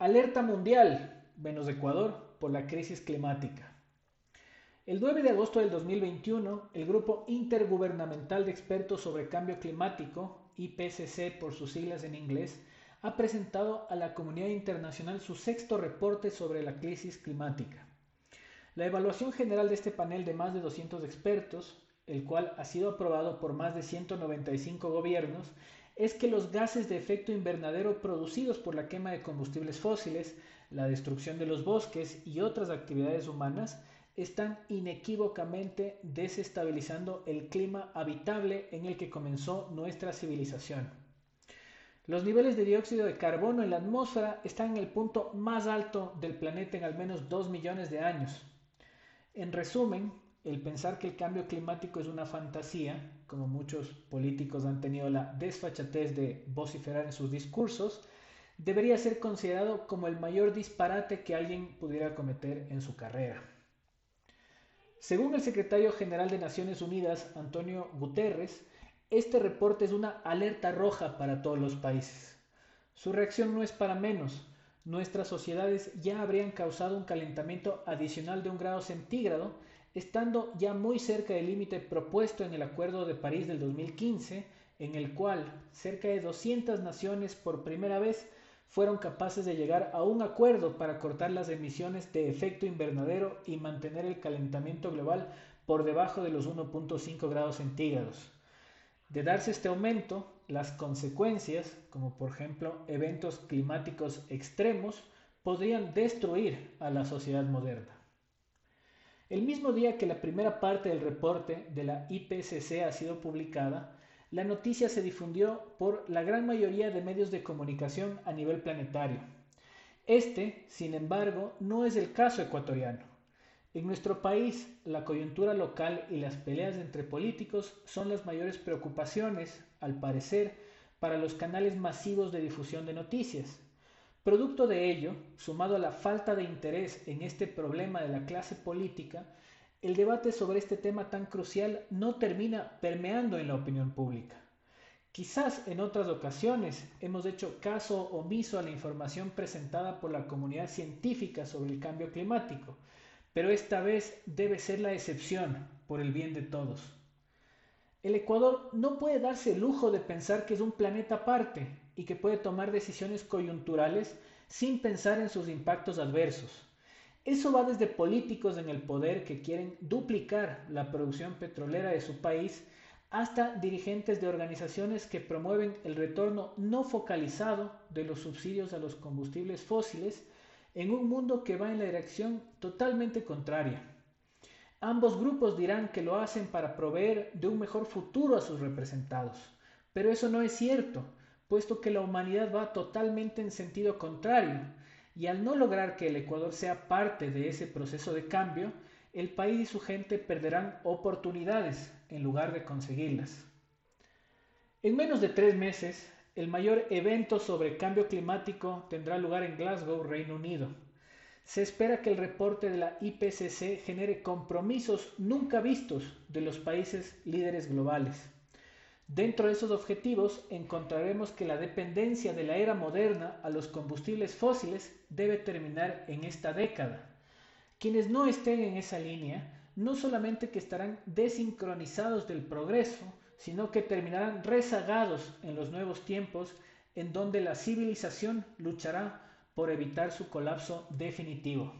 Alerta mundial, menos Ecuador, por la crisis climática. El 9 de agosto del 2021, el Grupo Intergubernamental de Expertos sobre Cambio Climático, IPCC por sus siglas en inglés, ha presentado a la comunidad internacional su sexto reporte sobre la crisis climática. La evaluación general de este panel de más de 200 expertos, el cual ha sido aprobado por más de 195 gobiernos, es que los gases de efecto invernadero producidos por la quema de combustibles fósiles, la destrucción de los bosques y otras actividades humanas están inequívocamente desestabilizando el clima habitable en el que comenzó nuestra civilización. Los niveles de dióxido de carbono en la atmósfera están en el punto más alto del planeta en al menos 2 millones de años. En resumen, el pensar que el cambio climático es una fantasía, como muchos políticos han tenido la desfachatez de vociferar en sus discursos, debería ser considerado como el mayor disparate que alguien pudiera cometer en su carrera. Según el secretario general de Naciones Unidas, Antonio Guterres, este reporte es una alerta roja para todos los países. Su reacción no es para menos. Nuestras sociedades ya habrían causado un calentamiento adicional de un grado centígrado, estando ya muy cerca del límite propuesto en el Acuerdo de París del 2015, en el cual cerca de 200 naciones por primera vez fueron capaces de llegar a un acuerdo para cortar las emisiones de efecto invernadero y mantener el calentamiento global por debajo de los 1.5 grados centígrados. De darse este aumento, las consecuencias, como por ejemplo eventos climáticos extremos, podrían destruir a la sociedad moderna. El mismo día que la primera parte del reporte de la IPCC ha sido publicada, la noticia se difundió por la gran mayoría de medios de comunicación a nivel planetario. Este, sin embargo, no es el caso ecuatoriano. En nuestro país, la coyuntura local y las peleas entre políticos son las mayores preocupaciones, al parecer, para los canales masivos de difusión de noticias. Producto de ello, sumado a la falta de interés en este problema de la clase política, el debate sobre este tema tan crucial no termina permeando en la opinión pública. Quizás en otras ocasiones hemos hecho caso omiso a la información presentada por la comunidad científica sobre el cambio climático, pero esta vez debe ser la excepción por el bien de todos. El Ecuador no puede darse el lujo de pensar que es un planeta aparte y que puede tomar decisiones coyunturales sin pensar en sus impactos adversos. Eso va desde políticos en el poder que quieren duplicar la producción petrolera de su país hasta dirigentes de organizaciones que promueven el retorno no focalizado de los subsidios a los combustibles fósiles en un mundo que va en la dirección totalmente contraria. Ambos grupos dirán que lo hacen para proveer de un mejor futuro a sus representados, pero eso no es cierto, puesto que la humanidad va totalmente en sentido contrario, y al no lograr que el Ecuador sea parte de ese proceso de cambio, el país y su gente perderán oportunidades en lugar de conseguirlas. En menos de tres meses, el mayor evento sobre cambio climático tendrá lugar en Glasgow, Reino Unido. Se espera que el reporte de la IPCC genere compromisos nunca vistos de los países líderes globales. Dentro de esos objetivos encontraremos que la dependencia de la era moderna a los combustibles fósiles debe terminar en esta década. Quienes no estén en esa línea no solamente que estarán desincronizados del progreso, sino que terminarán rezagados en los nuevos tiempos en donde la civilización luchará por evitar su colapso definitivo.